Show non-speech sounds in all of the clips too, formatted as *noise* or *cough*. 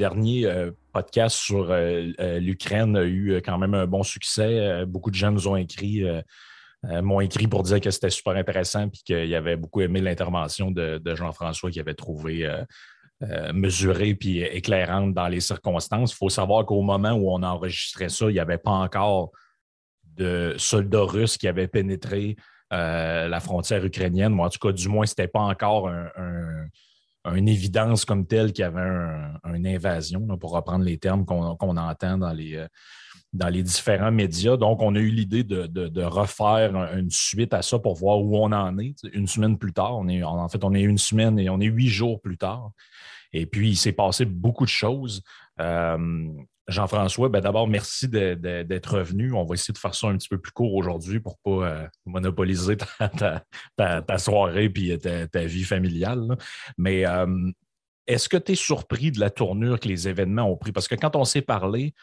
Dernier euh, podcast sur euh, euh, l'Ukraine a eu quand même un bon succès. Beaucoup de gens nous ont écrit, m'ont écrit pour dire que c'était super intéressant et qu'ils avaient beaucoup aimé l'intervention de, Jean-François qui avait trouvé mesurée puis éclairante dans les circonstances. Il faut savoir qu'au moment où on enregistrait ça, il n'y avait pas encore de soldats russes qui avaient pénétré la frontière ukrainienne. Moi, en tout cas, du moins, c'était pas encore un- une évidence comme telle qu'il y avait un- une invasion, pour reprendre les termes qu'on entend dans les, euh, dans les différents médias. Donc, on a eu l'idée de, refaire un- une suite à ça pour voir où on en est. Une semaine plus tard, on est, en fait, on est une semaine et on est huit jours plus tard. Et puis, il s'est passé beaucoup de choses. Euh, Jean-François, ben d'abord, merci d'être revenu. On va essayer de faire ça un petit peu plus court aujourd'hui pour ne pas euh, monopoliser ta, soirée et ta, ta vie familiale. Mais euh, est-ce que tu es surpris de la tournure que les événements ont pris? Parce que quand on s'est parlé,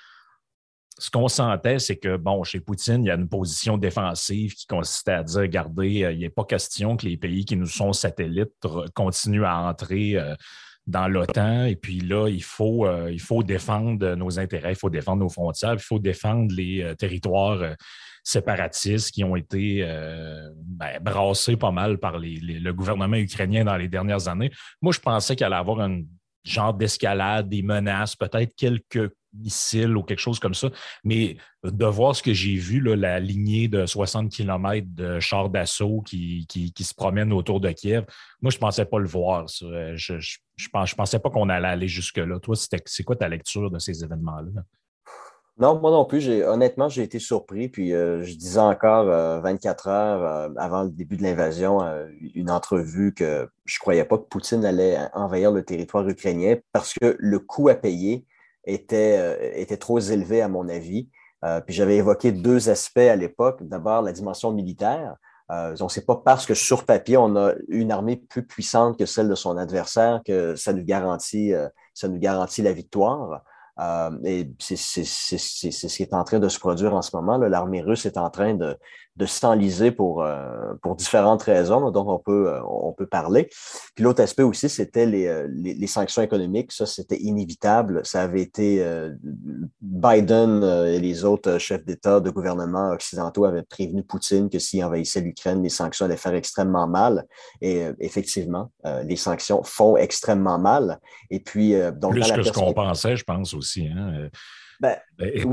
ce qu'on sentait, c'est que, bon, chez Poutine, il y a une position défensive qui consistait à dire, regardez, euh, il n'est pas question que les pays qui nous sont satellites continuent à entrer euh, dans l'OTAN. Et puis là, il faut, euh, il faut défendre nos intérêts, il faut défendre nos frontières, il faut défendre les euh, territoires euh, séparatistes qui ont été ben, brassés pas mal par le gouvernement ukrainien dans les dernières années. Moi, je pensais qu'il allait avoir un genre d'escalade, des menaces, peut-être quelques missiles ou quelque chose comme ça. Mais de voir ce que j'ai vu, là, la lignée de 60 km de chars d'assaut qui, qui, se promènent autour de Kiev, moi, je ne pensais pas le voir. Je ne je, je pensais pas qu'on allait aller jusque-là. Toi, c'est quoi ta lecture de ces événements-là? Non, moi non plus. Honnêtement, j'ai été surpris. Puis euh, je disais encore euh, 24 heures euh, avant le début de l'invasion, euh, une entrevue que je croyais pas que Poutine allait envahir le territoire ukrainien parce que le coût à payer était, euh, était trop élevé, à mon avis. Euh, puis j'avais évoqué deux aspects à l'époque. D'abord, la dimension militaire. Euh, donc, c'est pas parce que sur papier, on a une armée plus puissante que celle de son adversaire que ça nous garantit, euh, ça nous garantit la victoire. Euh, et c'est ce qui est en train de se produire en ce moment. L'armée russe est en train de, de s'enliser pour, euh, pour différentes raisons dont on peut, euh, on peut parler. Puis l'autre aspect aussi, c'était les, euh, les, les sanctions économiques. Ça, c'était inévitable. Ça avait été euh, Biden et les autres chefs d'État de gouvernement occidentaux avaient prévenu Poutine que s'il envahissait l'Ukraine, les sanctions allaient faire extrêmement mal. Et effectivement, les sanctions font extrêmement mal. Et puis, donc, Plus que ce qu'on pensait, je pense aussi. Hein? Oui,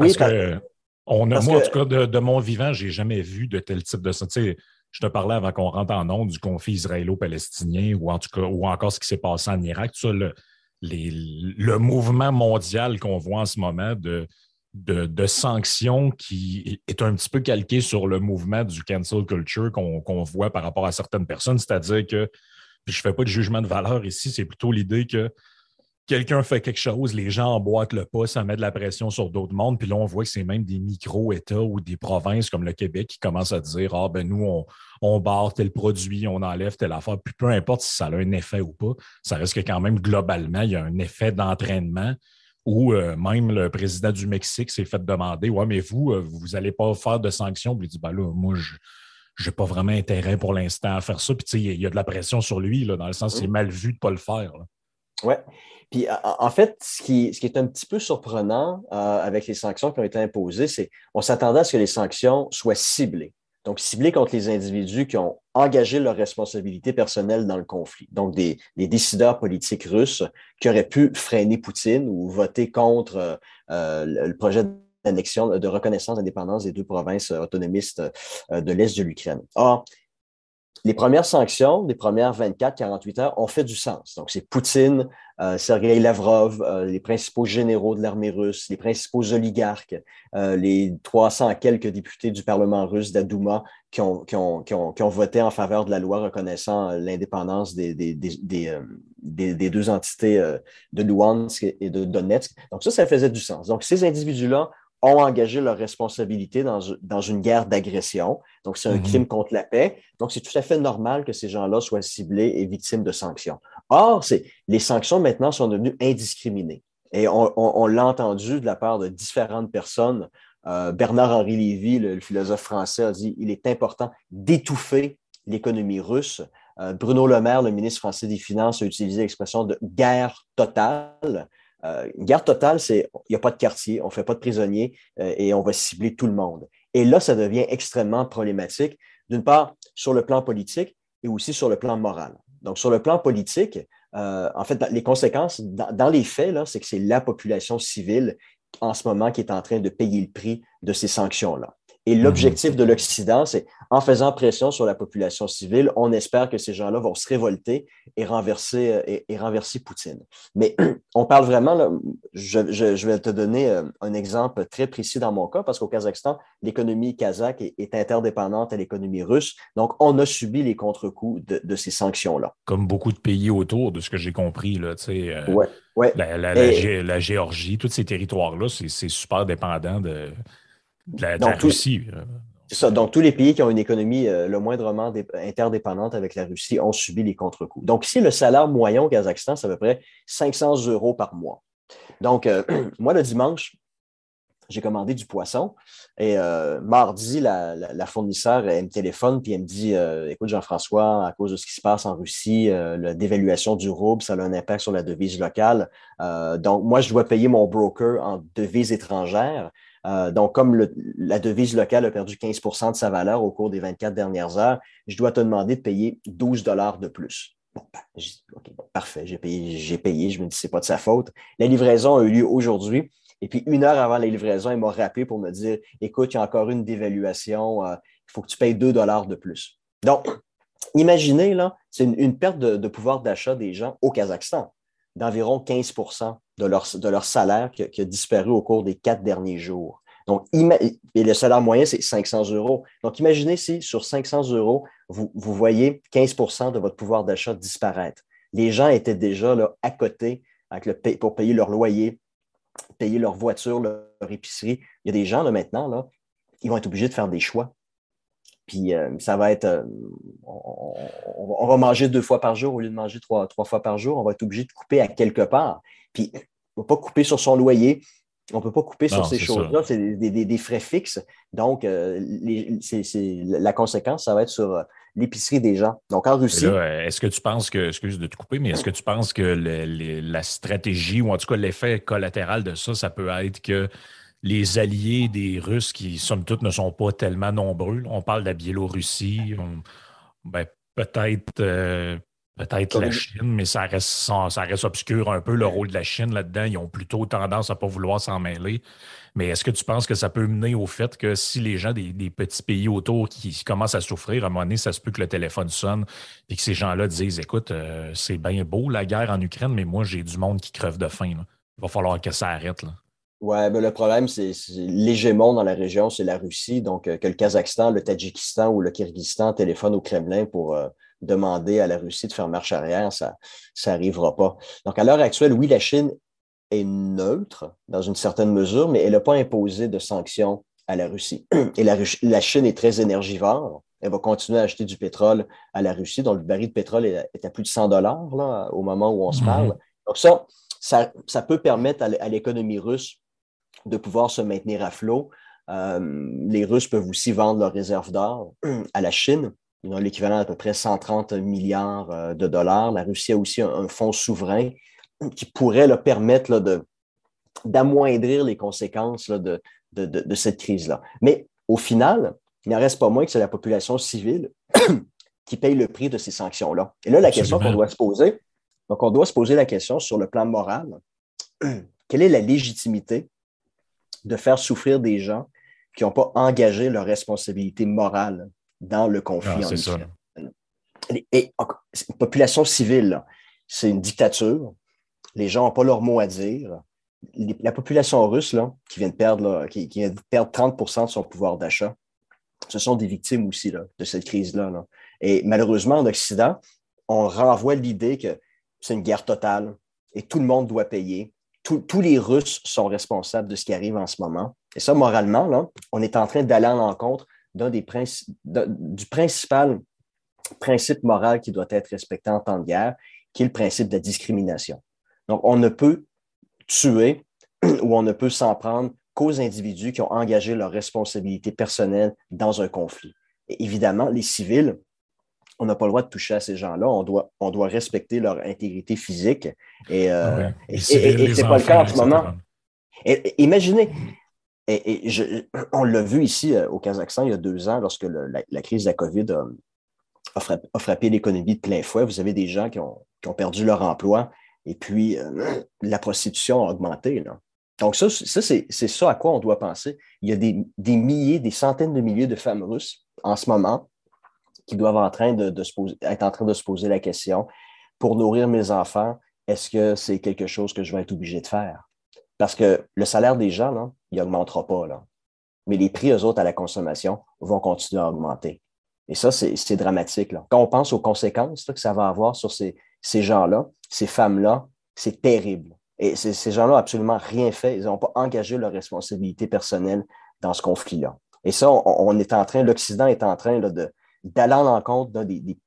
ben, que on a, parce moi, en tout cas, de, de mon vivant, j'ai jamais vu de tel type de ça. Tu sais, je te parlais avant qu'on rentre en onde du conflit israélo-palestinien ou en tout cas, ou encore ce qui s'est passé en Irak. Ça, le, les- le mouvement mondial qu'on voit en ce moment de, de, de sanctions qui est un petit peu calqué sur le mouvement du cancel culture qu'on qu'on voit par rapport à certaines personnes. C'est-à-dire que, puis je ne fais pas de jugement de valeur ici, c'est plutôt l'idée que quelqu'un fait quelque chose, les gens emboîtent le pas, ça met de la pression sur d'autres mondes. Puis là, on voit que c'est même des micro-États ou des provinces comme le Québec qui commencent à dire Ah, ben nous, on, on barre tel produit, on enlève telle affaire. Puis peu importe si ça a un effet ou pas, ça reste que quand même, globalement, il y a un effet d'entraînement où euh, même le président du Mexique s'est fait demander Ouais, mais vous, euh, vous n'allez pas faire de sanctions? Puis il dit Ben là, moi, je n'ai pas vraiment intérêt pour l'instant à faire ça. Puis tu sais, il y a de la pression sur lui, là, dans le sens c'est mal vu de ne pas le faire. là. Oui. Puis en fait, ce qui, est un petit peu surprenant euh, avec les sanctions qui ont été imposées, c'est qu'on s'attendait à ce que les sanctions soient ciblées. Donc, ciblées contre les individus qui ont engagé leur responsabilité personnelle dans le conflit. Donc, des, décideurs politiques russes qui auraient pu freiner Poutine ou voter contre euh, le projet d'annexion, de reconnaissance d'indépendance des deux provinces autonomistes euh, de l'Est de l'Ukraine. Les premières sanctions des premières 24-48 heures ont fait du sens. Donc, c'est Poutine, euh, Sergei Lavrov, euh, les principaux généraux de l'armée russe, les principaux oligarques, euh, les 300 quelques députés du Parlement russe d'Adouma qui ont, qui, ont, voté en faveur de la loi reconnaissant l'indépendance des, deux entités de Luhansk et de Donetsk. Donc, ça, ça faisait du sens. Donc, ces individus-là ont engagé leur responsabilité dans, dans une guerre d'agression. Donc, c'est un mhm. crime contre la paix. Donc, c'est tout à fait normal que ces gens-là soient ciblés et victimes de sanctions. Or, les sanctions maintenant sont devenues indiscriminées. Et on, l'a entendu de la part de différentes personnes. Euh, Bernard-Henri Lévy, le, philosophe français, a dit il est important d'étouffer l'économie russe. Euh, Bruno Le Maire, le ministre français des Finances, a utilisé l'expression de guerre totale. Euh, une guerre totale, c'est il n'y a pas de quartier, on ne fait pas de prisonniers euh, et on va cibler tout le monde. Et là, ça devient extrêmement problématique, d'une part sur le plan politique et aussi sur le plan moral. Donc, sur le plan politique, euh, en fait, les conséquences, dans, les faits, c'est que c'est la population civile en ce moment qui est en train de payer le prix de ces sanctions-là. Et l'objectif mhm. de l'Occident, c'est en faisant pression sur la population civile, on espère que ces gens-là vont se révolter et renverser, euh, et, renverser Poutine. Mais *clears throat* on parle vraiment, je, vais te donner euh, un exemple très précis dans mon cas, parce qu'au Kazakhstan, l'économie kazakh est, interdépendante à l'économie russe. Donc, on a subi les contre-coups de, ces sanctions-là. Comme beaucoup de pays autour, de ce que j'ai compris, là, tu sais, euh, ouais, La, la, Géorgie, tous ces territoires-là, c'est super dépendant de la, Russie. Euh. C'est ça. Donc, tous les pays qui ont une économie euh, le moindrement interdépendante avec la Russie ont subi les contre-coups. Donc, ici, le salaire moyen au Kazakhstan, c'est à peu près 500 euros par mois. Donc, euh, *clears throat* moi, le dimanche, j'ai commandé du poisson et mardi, la, fournisseur, elle me téléphone puis elle me dit Écoute, Jean-François, à cause de ce qui se passe en Russie, la dévaluation du rouble, ça a un impact sur la devise locale. donc, moi, je dois payer mon broker en devise étrangère. Euh, donc, comme la devise locale a perdu 15% de sa valeur au cours des 24 dernières heures, je dois te demander de payer 12 dollars de plus. Bon, ben, parfait, j'ai payé, j'ai payé, je me dis, c'est pas de sa faute. La livraison a eu lieu aujourd'hui. Et puis, une heure avant la livraison, il m'a rappelé pour me dire, écoute, il y a encore une dévaluation, euh, il faut que tu payes 2 dollars de plus. Donc, imaginez, là, c'est une, perte de, pouvoir d'achat des gens au Kazakhstan d'environ 15 de leur, salaire qui, a disparu au cours des quatre derniers jours. Donc, et le salaire moyen, c'est 500 euros. Donc, imaginez si sur 500 euros, vous, voyez 15% de votre pouvoir d'achat disparaître. Les gens étaient déjà là, à côté pour payer leur loyer, payer leur voiture, leur, épicerie. Il y a des gens là, maintenant, là, ils vont être obligés de faire des choix. Puis euh, ça va être, euh, on, va manger deux fois par jour au lieu de manger trois, trois fois par jour. On va être obligé de couper à quelque part. Puis on ne peut pas couper sur son loyer. On ne peut pas couper sur ces choses-là. C'est des, frais fixes. Donc, euh, la conséquence, ça va être sur l'épicerie des gens. Donc, en Russie. Est-ce que tu penses que, excuse de te couper, mais est-ce que tu penses que la stratégie, ou en tout cas l'effet collatéral de ça, ça peut être que les alliés des Russes qui, somme toute, ne sont pas tellement nombreux. On parle de la Biélorussie, ben, peut-être euh, peut-être la Chine, mais ça reste, ça reste obscur un peu le rôle de la Chine là-dedans. Ils ont plutôt tendance à ne pas vouloir s'en mêler. Mais est-ce que tu penses que ça peut mener au fait que si les gens des, petits pays autour qui commencent à souffrir, à un moment donné, ça se peut que le téléphone sonne et que ces gens-là disent Écoute, euh, c'est bien beau la guerre en Ukraine, mais moi, j'ai du monde qui crève de faim. Il va falloir que ça arrête. Là. Oui, ben le problème, c'est l'hégémon dans la région, c'est la Russie. Donc, euh, que le Kazakhstan, le Tadjikistan ou le Kyrgyzstan téléphone au Kremlin pour euh, demander à la Russie de faire marche arrière, ça n'arrivera pas. Donc, à l'heure actuelle, oui, la Chine est neutre dans une certaine mesure, mais elle n'a pas imposé de sanctions à la Russie. *clears throat* Et la, la, Chine est très énergivore. Elle va continuer à acheter du pétrole à la Russie, dont le baril de pétrole est, à plus de 100 dollars au moment où on se mm-hmm. parle. Donc, ça, ça, ça peut permettre à l'économie russe de pouvoir se maintenir à flot. Euh, les Russes peuvent aussi vendre leurs réserves d'or à la Chine. Ils ont l'équivalent d'à peu près 130 milliards euh, de dollars. La Russie a aussi un, fonds souverain qui pourrait leur permettre de, d'amoindrir les conséquences de, de, cette crise-là. Mais au final, il n'en reste pas moins que c'est la population civile *coughs* qui paye le prix de ces sanctions-là. Et là, la question qu'on doit se poser, donc on doit se poser la question sur le plan moral, *coughs* quelle est la légitimité de faire souffrir des gens qui n'ont pas engagé leur responsabilité morale dans le conflit ah, en Ukraine? Et, une population civile, c'est une dictature. Les gens n'ont pas leur mot à dire. la population russe, là, qui vient de perdre, qui, vient de perdre 30% de son pouvoir d'achat, ce sont des victimes aussi de cette crise-là. Et malheureusement, en Occident, on renvoie l'idée que c'est une guerre totale et tout le monde doit payer. Tous les Russes sont responsables de ce qui arrive en ce moment. Et ça, moralement, là, on est en train d'aller en l'encontre du principal principe moral qui doit être respecté en temps de guerre, qui est le principe de la discrimination. Donc, on ne peut tuer ou on ne peut s'en prendre qu'aux individus qui ont engagé leur responsabilité personnelle dans un conflit. évidemment, les civils, on n'a pas le droit de toucher à ces gens-là. On doit, on doit respecter leur intégrité physique. Et, euh, ce n'est pas le cas en ce moment. imaginez, et, on l'a vu ici euh, au Kazakhstan il y a deux ans, lorsque la, crise de la COVID a, frappé, l'économie de plein fouet. Vous avez des gens qui ont, perdu leur emploi et puis euh, la prostitution a augmenté. Donc, ça, c'est ça à quoi on doit penser. Il y a des, milliers, des centaines de milliers de femmes russes en ce moment qui doivent en train de, être en train de se poser la question pour nourrir mes enfants, est-ce que c'est quelque chose que je vais être obligé de faire? Parce que le salaire des gens, là, il n'augmentera pas. Là. Mais les prix, eux autres, à la consommation vont continuer à augmenter. Et ça, c'est dramatique. Là. Quand on pense aux conséquences que ça va avoir sur ces, ces gens-là, ces femmes-là, c'est terrible. Et ces gens-là n'ont absolument rien fait. Ils n'ont pas engagé leur responsabilité personnelle dans ce conflit-là. Et ça, on, est en train, l'Occident est en train d'aller en l'encontre d'un des,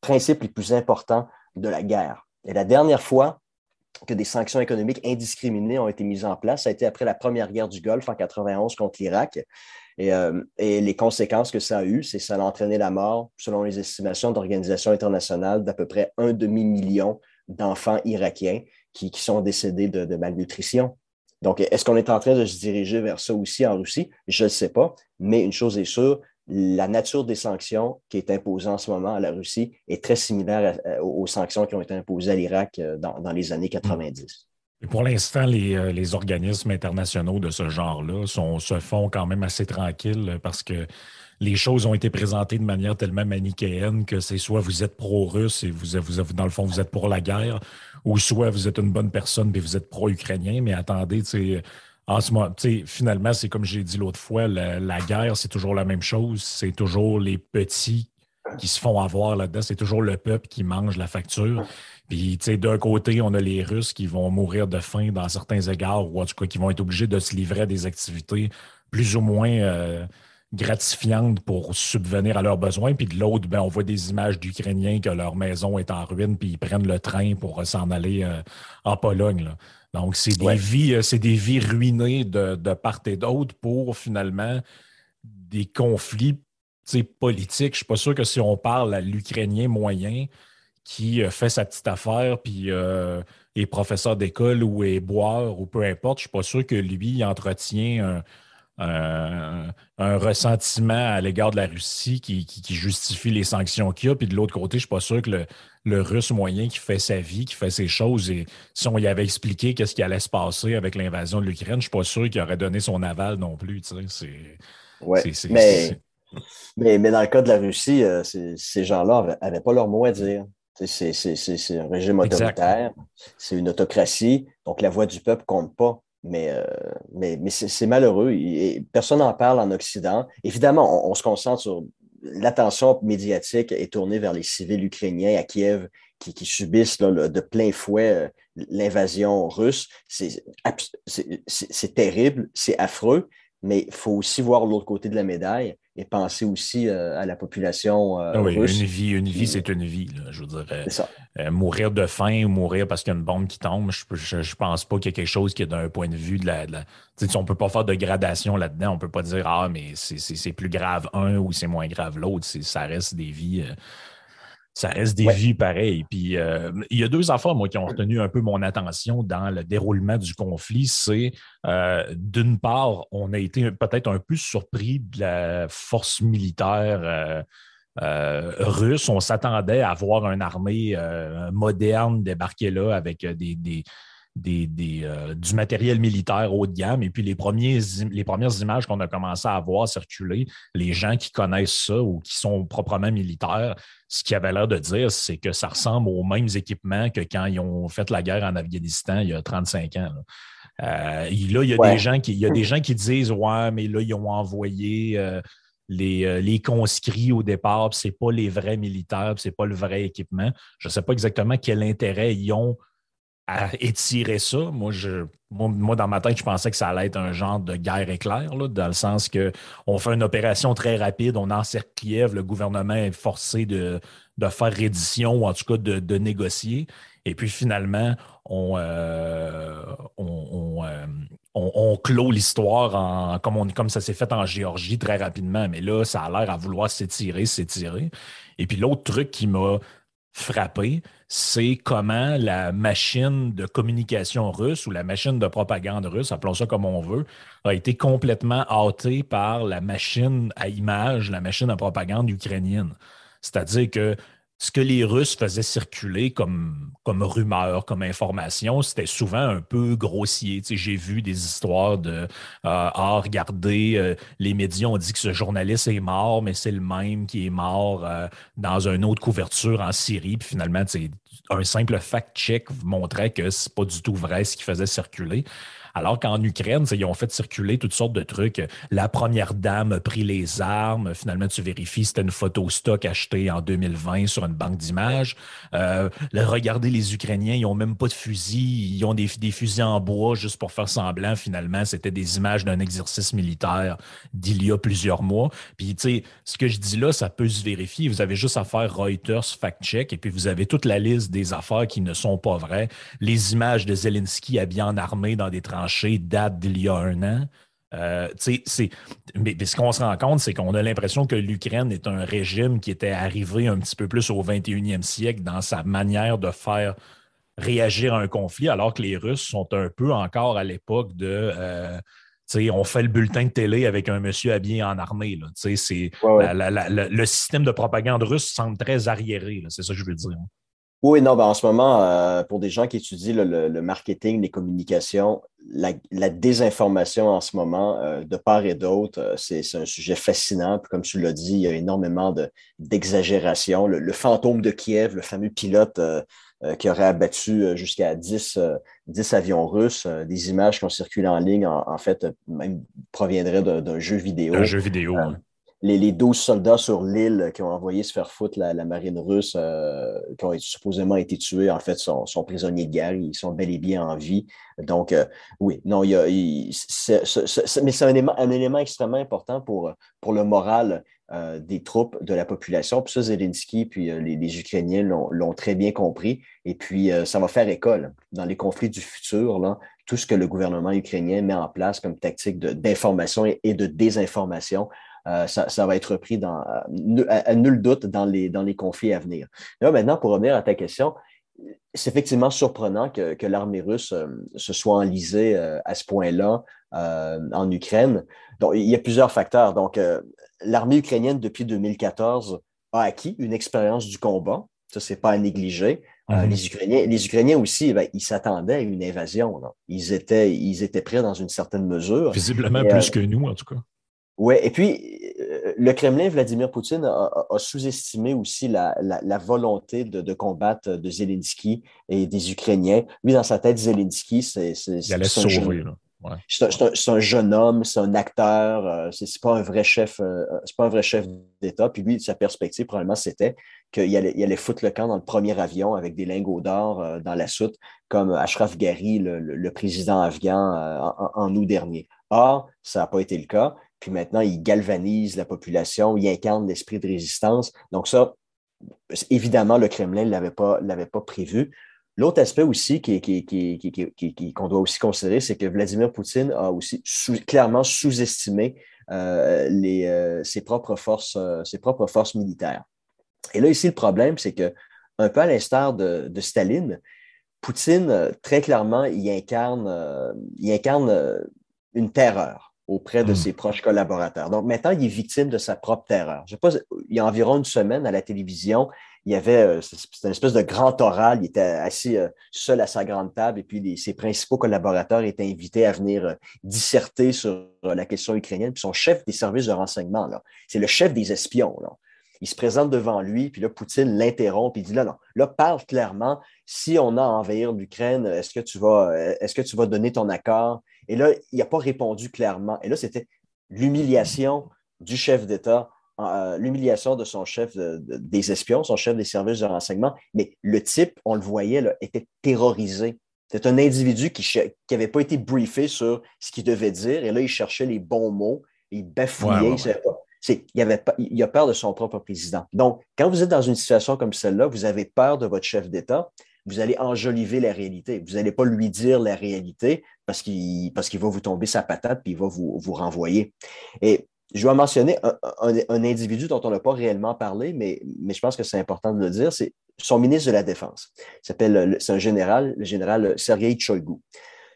principes les plus importants de la guerre. Et la dernière fois que des sanctions économiques indiscriminées ont été mises en place. Ça a été après la première guerre du Golfe en 91 contre l'Irak. Et, euh, et, les conséquences que ça a eues, c'est que ça a entraîné la mort, selon les estimations d'organisations internationales, d'à peu près un demi-million d'enfants irakiens qui, qui, sont décédés de, de malnutrition. Donc, est-ce qu'on est en train de se diriger vers ça aussi en Russie? Je ne sais pas, mais une chose est sûre, la nature des sanctions qui est imposée en ce moment à la Russie est très similaire aux sanctions qui ont été imposées à l'Irak euh, dans, les années 90. Et pour l'instant, euh, les, organismes internationaux de ce genre-là se font quand même assez tranquilles parce que les choses ont été présentées de manière tellement manichéenne que c'est soit vous êtes pro-russe et vous, vous, dans le fond, vous êtes pour la guerre, ou soit vous êtes une bonne personne et vous êtes pro-ukrainien. Mais attendez, en ce moment, finalement, c'est comme j'ai dit l'autre fois, la, guerre, c'est toujours la même chose. C'est toujours les petits qui se font avoir là-dedans. C'est toujours le peuple qui mange la facture. Puis, d'un côté, on a les Russes qui vont mourir de faim dans certains égards, ou en tout cas qui vont être obligés de se livrer à des activités plus ou moins euh, gratifiantes pour subvenir à leurs besoins. Puis de l'autre, ben, on voit des images d'Ukrainiens que leur maison est en ruine, puis ils prennent le train pour s'en aller euh, en Pologne. Donc, c'est des, vies, euh, c'est des vies ruinées de, part et d'autre pour finalement des conflits politiques. Je ne suis pas sûr que si on parle à l'Ukrainien moyen qui euh, fait sa petite affaire, puis euh, est professeur d'école ou est boire ou peu importe, je ne suis pas sûr que lui entretient un, ressentiment à l'égard de la Russie qui, justifie les sanctions qu'il y a. Puis de l'autre côté, je ne suis pas sûr que le, le russe moyen qui fait sa vie, qui fait ses choses. Et si on y avait expliqué qu'est-ce qui allait se passer avec l'invasion de l'Ukraine, je ne suis pas sûr qu'il aurait donné son aval non plus. Ouais, mais, mais, mais, dans le cas de la Russie, euh, ces gens-là n'avaient pas leur mot à dire. C'est un régime autoritaire, c'est une autocratie, donc la voix du peuple compte pas. Mais, euh, mais, mais c'est malheureux. Et personne n'en parle en Occident. Évidemment, on, se concentre sur l'attention médiatique est tournée vers les civils ukrainiens à Kiev qui, subissent de plein fouet euh, l'invasion russe. C'est terrible, c'est affreux, mais il faut aussi voir l'autre côté de la médaille et penser aussi euh, à la population euh, ah oui, Une vie, une vie, c'est une vie. je veux dire, mourir de faim ou mourir parce qu'il y a une bombe qui tombe, je ne pense pas qu'il y ait quelque chose qui est d'un point de vue de la. on ne peut pas faire de gradation là-dedans. On ne peut pas dire Ah, mais c'est plus grave un ou c'est moins grave l'autre. Ça reste des vies. Ça reste des vies pareilles. Puis euh, il y a deux affaires, moi, qui ont retenu un peu mon attention dans le déroulement du conflit. C'est euh, d'une part, on a été peut-être un peu surpris de la force militaire. russe. On s'attendait à voir une armée moderne débarquer là avec des, des, euh, du matériel militaire haut de gamme. Et puis les, premiers, les premières images qu'on a commencé à voir circuler, les gens qui connaissent ça ou qui sont proprement militaires, ce qu'ils avaient l'air de dire, c'est que ça ressemble aux mêmes équipements que quand ils ont fait la guerre en Afghanistan il y a 35 ans. Là, euh, il y a des gens qui, il y a des gens qui disent Ouais, mais là, ils ont envoyé euh, les, les, conscrits au départ, ce n'est pas les vrais militaires, ce n'est pas le vrai équipement. Je ne sais pas exactement quel intérêt ils ont à étirer ça. Moi, je, dans ma tête, je pensais que ça allait être un genre de guerre éclair, dans le sens qu'on fait une opération très rapide, on encercle Kiev, le gouvernement est forcé de, de faire reddition ou en tout cas de, négocier. Et puis finalement, on, euh, euh, on, on, clôt l'histoire comme, comme ça s'est fait en Géorgie très rapidement. Mais là, ça a l'air à vouloir s'étirer, s'étirer. Et puis l'autre truc qui m'a frappé, c'est comment la machine de communication russe ou la machine de propagande russe, appelons ça comme on veut, a été complètement hâtée par la machine à image, la machine à propagande ukrainienne. C'est-à-dire que ce que les Russes faisaient circuler comme, comme rumeur, comme information, c'était souvent un peu grossier. Tu J'ai vu des histoires de euh, Ah, regardez, euh, les médias ont dit que ce journaliste est mort, mais c'est le même qui est mort euh, dans une autre couverture en Syrie. Puis finalement, un simple fact-check montrait que c'est pas du tout vrai ce qui faisait circuler. Alors qu'en Ukraine, ils ont fait circuler toutes sortes de trucs. La première dame a pris les armes. Finalement, tu vérifies, c'était une photo stock achetée en 2020 sur une banque d'images. Euh, regardez les Ukrainiens, ils n'ont même pas de fusils. Ils ont des, fusils en bois juste pour faire semblant. Finalement, c'était des images d'un exercice militaire d'il y a plusieurs mois. Puis, tu sais, ce que je dis là, ça peut se vérifier. Vous avez juste à faire Reuters fact-check et puis vous avez toute la liste des affaires qui ne sont pas vraies. Les images de Zelensky habillé en armée dans des tranches date d'il y a un an. Euh, mais, ce qu'on se rend compte, c'est qu'on a l'impression que l'Ukraine est un régime qui était arrivé un petit peu plus au 21e siècle dans sa manière de faire réagir à un conflit, alors que les Russes sont un peu encore à l'époque de euh, on fait le bulletin de télé avec un monsieur habillé en armée. C'est, le système de propagande russe semble très arriéré, c'est ça que je veux dire. Oui, non, ben en ce moment, euh, pour des gens qui étudient le, marketing, les communications, la, désinformation en ce moment, euh, de part et d'autre, euh, c'est un sujet fascinant. Puis comme tu l'as dit, il y a énormément d'exagération. le, fantôme de Kiev, le fameux pilote qui aurait abattu jusqu'à 10, 10, avions russes, des images qui ont circulé en ligne, en, fait, même proviendraient d'un jeu vidéo. Un jeu vidéo, les, les 12 soldats sur l'île qui ont envoyé se faire foutre la, marine russe, euh, qui ont supposément été tués, en fait, sont, sont, prisonniers de guerre. Ils sont bel et bien en vie. Donc, euh, oui, non, il y a, mais c'est un élément, extrêmement important pour, pour le moral euh, des troupes, de la population. Puis ça, Zelensky, puis les, les, Ukrainiens l'ont très bien compris. Et puis, ça va faire école dans les conflits du futur. Là, tout ce que le gouvernement ukrainien met en place comme tactique d'information et de désinformation euh, ça, va être repris dans, euh, à, nul doute dans les, dans les conflits à venir. Là, maintenant, pour revenir à ta question, c'est effectivement surprenant que, l'armée russe euh, se soit enlisée à ce point-là en Ukraine. Donc, il y a plusieurs facteurs. Donc, l'armée ukrainienne, depuis 2014, a acquis une expérience du combat. Ça, c'est pas à négliger. Mm-hmm. les, Ukrainiens, les Ukrainiens aussi, ben, ils s'attendaient à une invasion. Ils, étaient, ils étaient prêts dans une certaine mesure. Visiblement plus que nous, en tout cas. Oui, et puis euh, le Kremlin, Vladimir Poutine, a, sous-estimé aussi la, volonté de, combattre de Zelensky et des Ukrainiens. Lui, dans sa tête, Zelensky, c'est un, jeune, un, jeune homme, c'est un acteur, euh, c'est pas un vrai chef, euh, c'est pas un vrai chef d'État. Puis lui, sa perspective, probablement, c'était qu'il allait, allait, foutre le camp dans le premier avion avec des lingots d'or dans la soute, comme Ashraf Ghari, le, président afghan, en, en août dernier. Or, ça n'a pas été le cas. Puis maintenant, il galvanise la population, il incarne l'esprit de résistance. Donc ça, évidemment, le Kremlin ne l'avait pas, pas prévu. L'autre aspect aussi qu'on qui, qui, doit aussi considérer, c'est que Vladimir Poutine a aussi clairement sous-estimé euh, euh, ses, propres forces, euh, ses propres forces militaires. Et là, ici, le problème, c'est que, un peu à l'instar de, Staline, Poutine, très clairement, il incarne, il incarne une terreur auprès de hmm. ses proches collaborateurs. Donc maintenant, il est victime de sa propre terreur. Je sais pas, il y a environ une semaine à la télévision, il y avait euh, une espèce de grand oral, il était assis euh, seul à sa grande table et puis ses principaux collaborateurs étaient invités à venir euh, disserter sur la question ukrainienne. Puis son chef des services de renseignement, c'est le chef des espions. Là. Il se présente devant lui, puis là, Poutine l'interrompt, puis il dit là, non, là, parle clairement, si on a à envahir l'Ukraine, est-ce que tu vas est-ce que tu vas donner ton accord? Et là, il n'a pas répondu clairement. Et là, c'était l'humiliation du chef d'État, euh, l'humiliation de son chef des espions, son chef des services de renseignement. Mais le type, on le voyait, là, était terrorisé. C'était un individu qui n'avait pas été briefé sur ce qu'il devait dire. Et là, il cherchait les bons mots, il bafouillait, il, avait il a peur de son propre président. Donc, quand vous êtes dans une situation comme celle-là, vous avez peur de votre chef d'État, vous allez enjoliver la réalité. Vous n'allez pas lui dire la réalité parce qu'il va vous tomber sa patate puis il va vous, vous renvoyer. Et je vais mentionner un, individu dont on n'a pas réellement parlé, mais, mais je pense que c'est important de le dire, c'est son ministre de la Défense. C'est un général, le général Sergei Choigu.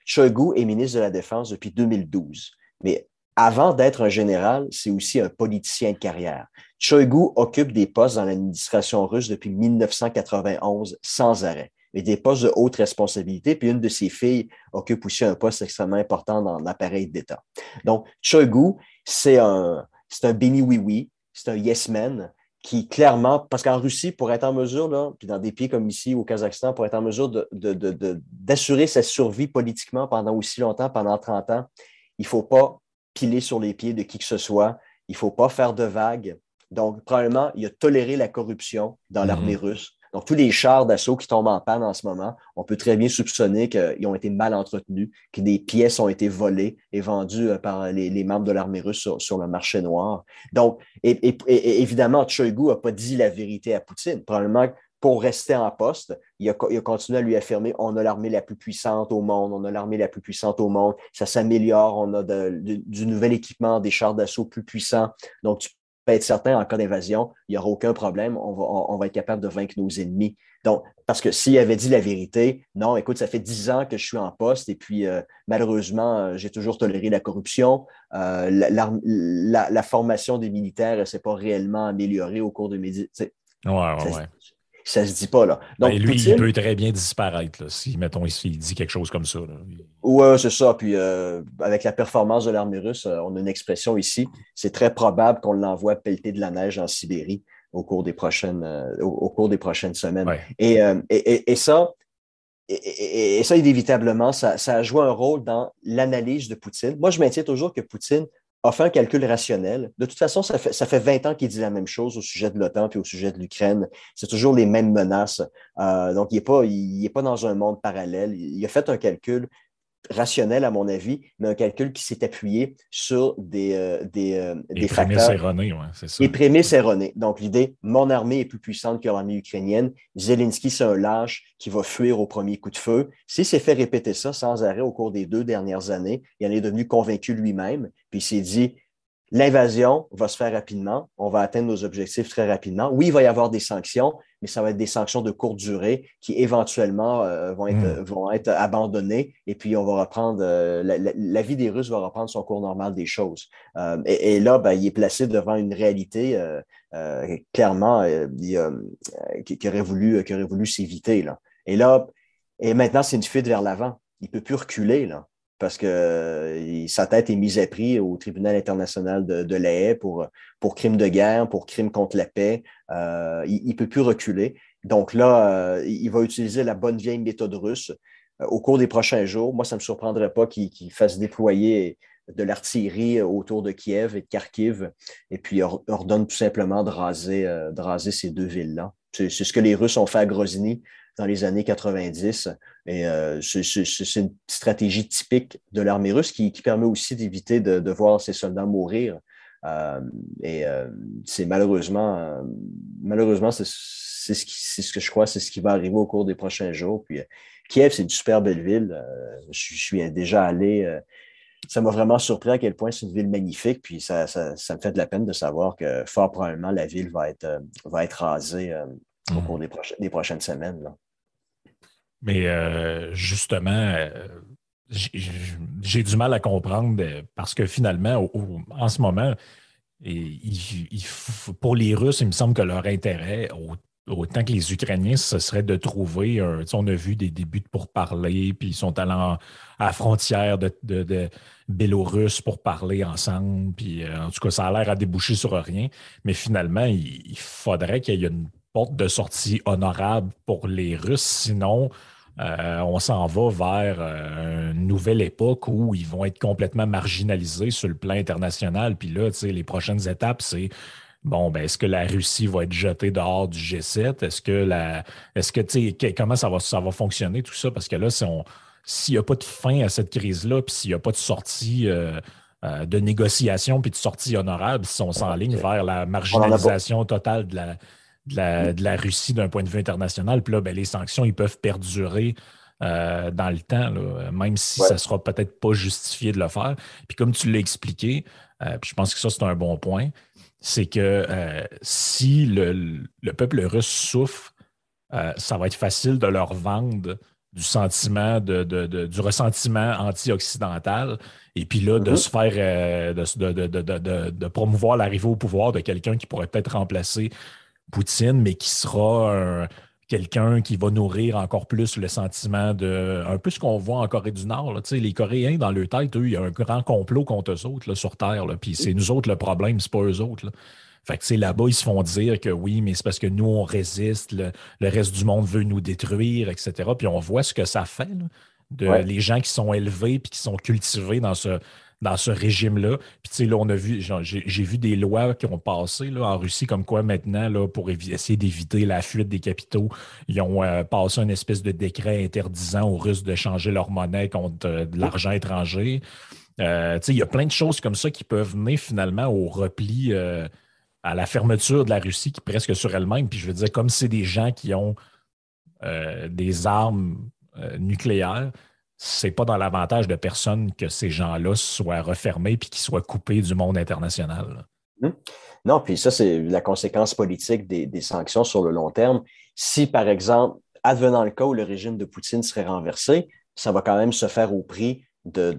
Choigu est ministre de la Défense depuis 2012. Mais avant d'être un général, c'est aussi un politicien de carrière. Choigu occupe des postes dans l'administration russe depuis 1991 sans arrêt mais des postes de haute responsabilité. Puis une de ses filles occupe aussi un poste extrêmement important dans l'appareil d'État. Donc, Choigu, c'est un, c'est un béni oui-oui, c'est un yes man qui clairement, parce qu'en Russie, pour être en mesure, là, puis dans des pays comme ici au Kazakhstan, pour être en mesure d'assurer de, sa survie politiquement pendant aussi longtemps, pendant 30 ans, il ne faut pas piler sur les pieds de qui que ce soit, il ne faut pas faire de vagues. Donc, probablement, il a toléré la corruption dans l'armée mm-hmm. russe. Donc, tous les chars d'assaut qui tombent en panne en ce moment, on peut très bien soupçonner qu'ils ont été mal entretenus, que des pièces ont été volées et vendues euh, par les, membres de l'armée russe sur, le marché noir. Donc, et, évidemment, Choigu n'a pas dit la vérité à Poutine. Probablement pour rester en poste, il a, continué à lui affirmer on a l'armée la plus puissante au monde, on a l'armée la plus puissante au monde, ça s'améliore, on a du nouvel équipement, des chars d'assaut plus puissants. Donc, tu peut être certain, en cas d'invasion, il n'y aura aucun problème, on va, on, va, être capable de vaincre nos ennemis. Donc, parce que s'il avait dit la vérité, non, écoute, ça fait dix ans que je suis en poste et puis euh, malheureusement, euh, j'ai toujours toléré la corruption. Euh, la, la, formation des militaires ne s'est pas réellement améliorée au cours de mes... Ouais, ouais, ouais ça se dit pas. Là. Donc, lui, il peut très bien disparaître si, mettons, il dit quelque chose comme ça. Oui, c'est ça. Puis euh, avec la performance de l'armée russe, euh, on a une expression ici. C'est très probable qu'on l'envoie pelleter de la neige en Sibérie au cours des prochaines, euh, au, cours des prochaines semaines. Et, et, ça, et, ça, inévitablement, ça, ça a joué un rôle dans l'analyse de Poutine. Moi, je maintiens toujours que Poutine a fait un calcul rationnel. De toute façon, ça fait, ça fait 20 ans qu'il dit la même chose au sujet de l'OTAN puis au sujet de l'Ukraine. C'est toujours les mêmes menaces. Euh, donc, il n'est pas, il, est pas dans un monde parallèle. Il a fait un calcul rationnel, à mon avis, mais un calcul qui s'est appuyé sur des, euh, des, euh, des prémices erronées, c'est ça. Des prémices erronées. Donc, l'idée, mon armée est plus puissante que l'armée ukrainienne. Zelensky, c'est un lâche qui va fuir au premier coup de feu. S'il s'est fait répéter ça sans arrêt au cours des deux dernières années, il en est devenu convaincu lui-même, puis il s'est dit, L'invasion va se faire rapidement. On va atteindre nos objectifs très rapidement. Oui, il va y avoir des sanctions, mais ça va être des sanctions de courte durée qui éventuellement euh, vont, être, hmm. vont être abandonnées. Et puis, on va reprendre, euh, la, vie des Russes va reprendre son cours normal des choses. Euh, et, là, ben, il est placé devant une réalité clairement qui, aurait voulu, qui aurait voulu s'éviter. Et là, et maintenant, c'est une fuite vers l'avant. Il ne peut plus reculer. Là parce que euh, sa tête est mise à prix au tribunal international de, de La Haye pour, pour crimes de guerre, pour crimes contre la paix. Euh, il ne peut plus reculer. Donc là, euh, il va utiliser la bonne vieille méthode russe au cours des prochains jours. Moi, ça ne me surprendrait pas qu'il fasse déployer de l'artillerie autour de Kiev et de Kharkiv, et puis ordonne tout simplement de raser, de raser ces deux villes-là. C'est ce que les Russes ont fait à Grozny dans les années 90. Et euh, c'est une stratégie typique de l'armée russe qui, permet aussi d'éviter de, voir ses soldats mourir. Euh, et euh, c'est malheureusement, malheureusement, c'est ce, ce que je crois, c'est ce qui va arriver au cours des prochains jours. Puis Kiev, c'est une super belle ville. je, suis déjà allé ça m'a vraiment surpris à quel point c'est une ville magnifique. Puis ça, ça, me fait de la peine de savoir que fort probablement la ville va être, euh, va être rasée euh, au hmm. cours des, des prochaines semaines. Mais justement, j'ai du mal à comprendre parce que finalement, en ce moment, pour les Russes, il me semble que leur intérêt, autant que les Ukrainiens, ce serait de trouver. On a vu des débuts de pourparler, puis ils sont allés à la frontière de, de, pour parler ensemble. Puis euh, en tout cas, ça a l'air à déboucher sur rien. Mais finalement, il, faudrait qu'il y ait une porte de sortie honorable pour les Russes. Sinon, euh, on s'en va vers euh, une nouvelle époque où ils vont être complètement marginalisés sur le plan international. Puis là, les prochaines étapes, c'est bon, ben, est-ce que la Russie va être jetée dehors du G7? Est-ce que la. Est-ce que, tu sais, comment ça va, ça va fonctionner, tout ça? Parce que là, s'il n'y a pas de fin à cette crise-là, puis s'il n'y a pas de sortie euh, euh, de négociation, puis de sortie honorable, si on s'enligne vers la marginalisation totale de la, de la, Russie d'un point de vue international, puis là, ben, les sanctions, ils peuvent perdurer. Euh, dans le temps, même si ça ne sera peut-être pas justifié de le faire. Puis comme tu l'as expliqué, puis je pense que ça, c'est un bon point, c'est que euh, si le, peuple russe souffre, euh, ça va être facile de leur vendre du sentiment, de, du ressentiment anti-occidental, et puis là, de mm-hmm. se faire, euh, de, promouvoir l'arrivée au pouvoir de quelqu'un qui pourrait peut-être remplacer Poutine, mais qui sera un, quelqu'un qui va nourrir encore plus le sentiment de. Un peu ce qu'on voit en Corée du Nord. les Coréens, dans leur tête, eux, il y a un grand complot contre eux autres là, sur Terre. Puis c'est nous autres le problème, c'est pas eux autres. Fait que là-bas, ils se font dire que oui, mais c'est parce que nous, on résiste, le, reste du monde veut nous détruire, etc. Puis on voit ce que ça fait. de les gens qui sont élevés puis qui sont cultivés dans ce, dans ce régime-là. Puis, tu sais, là, on a vu, j'ai vu des lois qui ont passé là, en Russie, comme quoi maintenant, là, pour essayer d'éviter la fuite des capitaux, ils ont euh, passé une espèce de décret interdisant aux Russes de changer leur monnaie contre euh, de l'argent étranger. Euh, il y a plein de choses comme ça qui peuvent mener finalement au repli, à la fermeture de la Russie qui presque sur elle-même. Puis je veux dire, comme c'est des gens qui ont des armes nucléaires, c'est pas dans l'avantage de personne que ces gens-là soient refermés puis qu'ils soient coupés du monde international. Hum. Non, puis ça, c'est la conséquence politique des, sanctions sur le long terme. Si, par exemple, advenant le cas où le régime de Poutine serait renversé, ça va quand même se faire au prix de,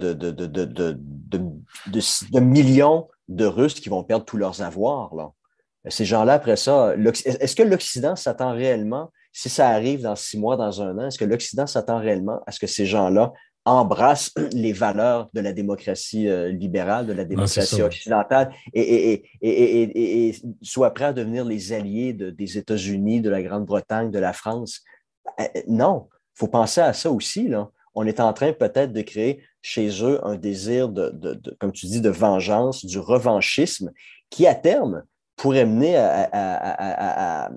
millions de Russes qui vont perdre tous leurs avoirs. Ces gens-là, après ça, est-ce que l'Occident s'attend réellement si ça arrive dans six mois, dans un an, est-ce que l'Occident s'attend réellement à ce que ces gens-là embrassent *clears throat* les valeurs de la démocratie euh, libérale, de la démocratie occidentale et, et, soient prêts à devenir les alliés des États-Unis, de la Grande-Bretagne, de la France? Euh, euh, non, il faut penser à ça aussi. Là. On est en train peut-être de créer chez eux un désir de, comme tu dis, de vengeance, du revanchisme, qui à terme pourrait mener à,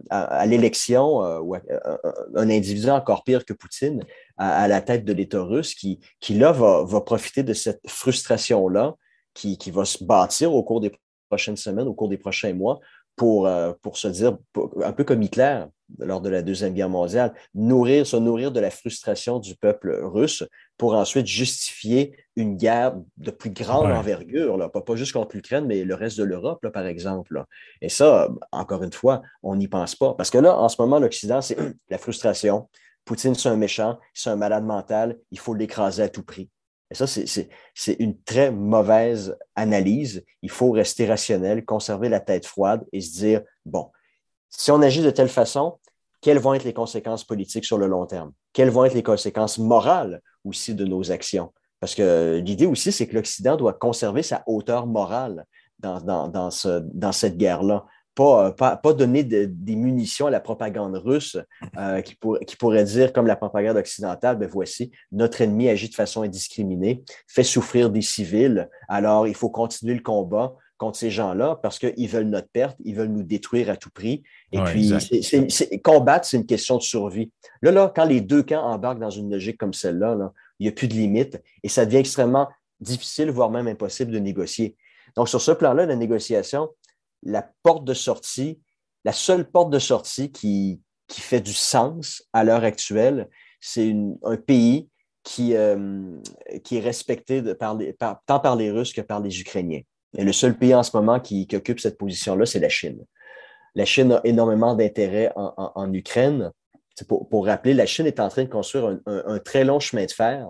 l'élection un individu encore pire que Poutine à, la tête de l'État russe qui, là, va, profiter de cette frustration-là qui, va se bâtir au cours des prochaines semaines, au cours des prochains mois, pour, euh, pour se dire, un peu comme Hitler lors de la Deuxième Guerre mondiale, nourrir, se nourrir de la frustration du peuple russe pour ensuite justifier une guerre de plus grande envergure, là, pas, pas, juste contre l'Ukraine, mais le reste de l'Europe, par exemple. Et ça, encore une fois, on n'y pense pas. Parce que là, en ce moment, l'Occident, c'est *clears throat* la frustration. Poutine, c'est un méchant, c'est un malade mental, il faut l'écraser à tout prix. Et ça, c'est une très mauvaise analyse. Il faut rester rationnel, conserver la tête froide et se dire, bon, si on agit de telle façon, quelles vont être les conséquences politiques sur le long terme? Quelles vont être les conséquences morales aussi de nos actions? Parce que l'idée aussi, c'est que l'Occident doit conserver sa hauteur morale dans, dans, dans, ce, dans cette guerre-là. Pas, pas, pas, donner des munitions à la propagande russe euh, qui, qui, pourrait dire, comme la propagande occidentale, ben voici, notre ennemi agit de façon indiscriminée, fait souffrir des civils, alors il faut continuer le combat, contre ces gens-là parce qu'ils veulent notre perte, ils veulent nous détruire à tout prix. Et puis, combattre, c'est une question de survie. Là, là, quand les deux camps embarquent dans une logique comme celle-là, il n'y a plus de limite et ça devient extrêmement difficile, voire même impossible de négocier. Donc, sur ce plan-là, la négociation, la porte de sortie, la seule porte de sortie qui, qui fait du sens à l'heure actuelle, c'est un pays qui, qui est respecté par tant par les Russes que par les Ukrainiens. Et le seul pays en ce moment qui, occupe cette position-là, c'est la Chine. La Chine a énormément d'intérêt en, Ukraine. Pour, pour, rappeler, la Chine est en train de construire un, très long chemin de fer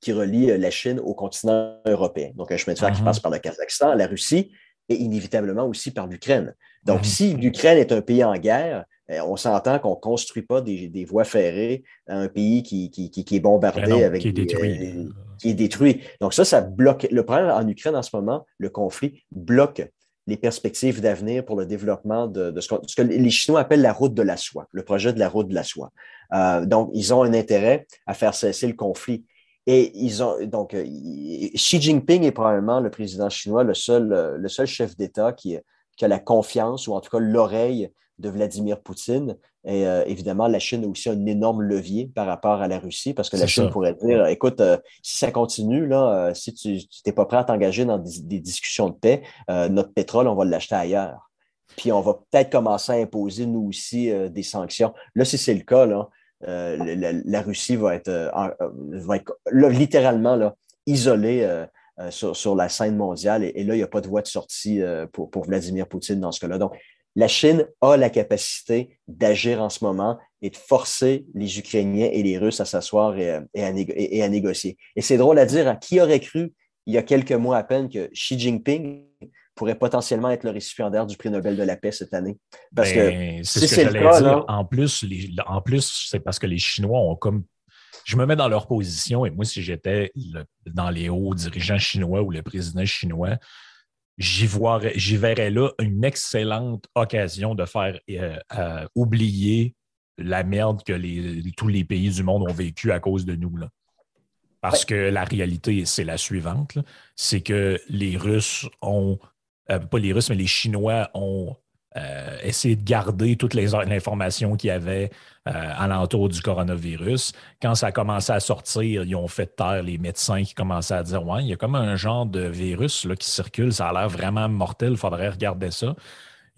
qui relie la Chine au continent européen. Donc, un chemin de fer qui mhm. passe par le Kazakhstan, la Russie et inévitablement aussi par l'Ukraine. Donc, mhm. si l'Ukraine est un pays en guerre, eh, on s'entend qu'on ne construit pas des, voies ferrées à un pays qui, est bombardé ben avec. Qui est détruit. Euh, qui est détruit. Donc, ça, ça bloque. Le problème en Ukraine en ce moment, le conflit bloque les perspectives d'avenir pour le développement de, ce, que, les Chinois appellent la route de la soie, le projet de la route de la soie. Euh, donc, ils ont un intérêt à faire cesser le conflit. Et ils ont donc euh, Xi Jinping est probablement le président chinois, le seul, le seul chef d'État qui, qui a la confiance ou en tout cas l'oreille de Vladimir Poutine. Et euh, évidemment, la Chine a aussi un énorme levier par rapport à la Russie parce que la Chine pourrait dire écoute, euh, si ça continue, là, euh, si tu n'es pas prêt à t'engager dans des, discussions de paix, notre pétrole, on va l'acheter ailleurs. Puis on va peut-être commencer à imposer, nous aussi, des sanctions. Là, si c'est le cas, là, la, Russie va être, va être littéralement là, isolée. sur, la scène mondiale. Et, là, il n'y a pas de voie de sortie pour, Vladimir Poutine dans ce cas-là. Donc, la Chine a la capacité d'agir en ce moment et de forcer les Ukrainiens et les Russes à s'asseoir et, à, négocier. Et c'est drôle à dire, hein, qui aurait cru il y a quelques mois à peine que Xi Jinping pourrait potentiellement être le récipiendaire du prix Nobel de la paix cette année. Parce que ben, c'est ce que le cas, dire. en plus, en plus, c'est parce que les Chinois ont comme je me mets dans leur position et moi, si j'étais dans les hauts dirigeants chinois ou le président chinois, j'y verrais là une excellente occasion de faire euh, euh, oublier la merde que tous les pays du monde ont vécu à cause de nous. Là. Parce que la réalité, c'est la suivante. C'est que les Russes ont, euh, pas les Russes, mais les Chinois ont euh, essayer de garder toute l'information qu'il y avait euh, alentour du coronavirus. Quand ça a commencé à sortir, ils ont fait taire les médecins qui commençaient à dire Ouais, il y a comme un genre de virus là, qui circule, ça a l'air vraiment mortel, il faudrait regarder ça.